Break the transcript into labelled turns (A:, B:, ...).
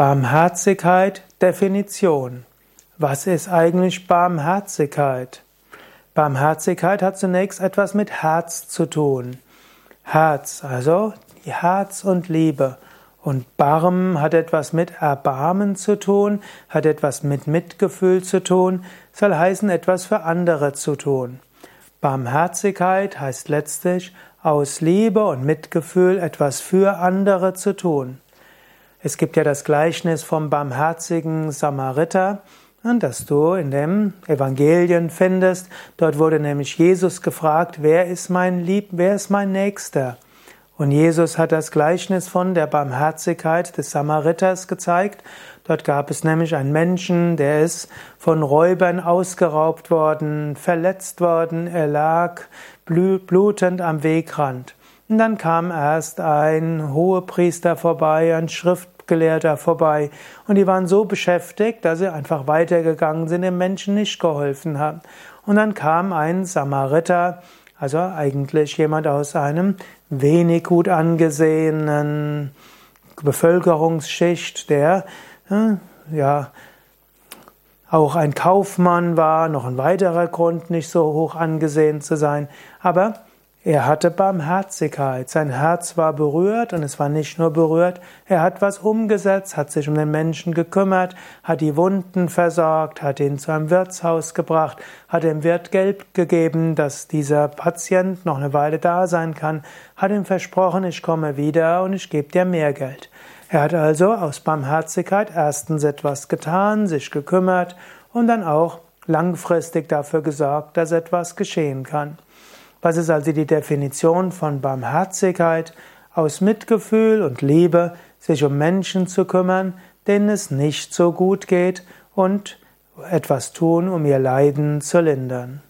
A: Barmherzigkeit Definition. Was ist eigentlich Barmherzigkeit? Barmherzigkeit hat zunächst etwas mit Herz zu tun. Herz, also Herz und Liebe. Und Barm hat etwas mit Erbarmen zu tun, hat etwas mit Mitgefühl zu tun, soll heißen, etwas für andere zu tun. Barmherzigkeit heißt letztlich, aus Liebe und Mitgefühl etwas für andere zu tun. Es gibt ja das Gleichnis vom barmherzigen Samariter, das du in den Evangelien findest. Dort wurde nämlich Jesus gefragt, wer ist mein Lieb, wer ist mein Nächster? Und Jesus hat das Gleichnis von der Barmherzigkeit des Samariters gezeigt. Dort gab es nämlich einen Menschen, der ist von Räubern ausgeraubt worden, verletzt worden, er lag blutend am Wegrand. Und dann kam erst ein Hohepriester vorbei, ein Schriftgelehrter vorbei, und die waren so beschäftigt, dass sie einfach weitergegangen sind, dem Menschen nicht geholfen haben. Und dann kam ein Samariter, also eigentlich jemand aus einem wenig gut angesehenen Bevölkerungsschicht, der ja auch ein Kaufmann war, noch ein weiterer Grund, nicht so hoch angesehen zu sein, aber er hatte Barmherzigkeit, sein Herz war berührt und es war nicht nur berührt, er hat was umgesetzt, hat sich um den Menschen gekümmert, hat die Wunden versorgt, hat ihn zu einem Wirtshaus gebracht, hat dem Wirt Geld gegeben, dass dieser Patient noch eine Weile da sein kann, hat ihm versprochen, ich komme wieder und ich gebe dir mehr Geld. Er hat also aus Barmherzigkeit erstens etwas getan, sich gekümmert und dann auch langfristig dafür gesorgt, dass etwas geschehen kann. Was ist also die Definition von Barmherzigkeit? Aus Mitgefühl und Liebe sich um Menschen zu kümmern, denen es nicht so gut geht und etwas tun, um ihr Leiden zu lindern.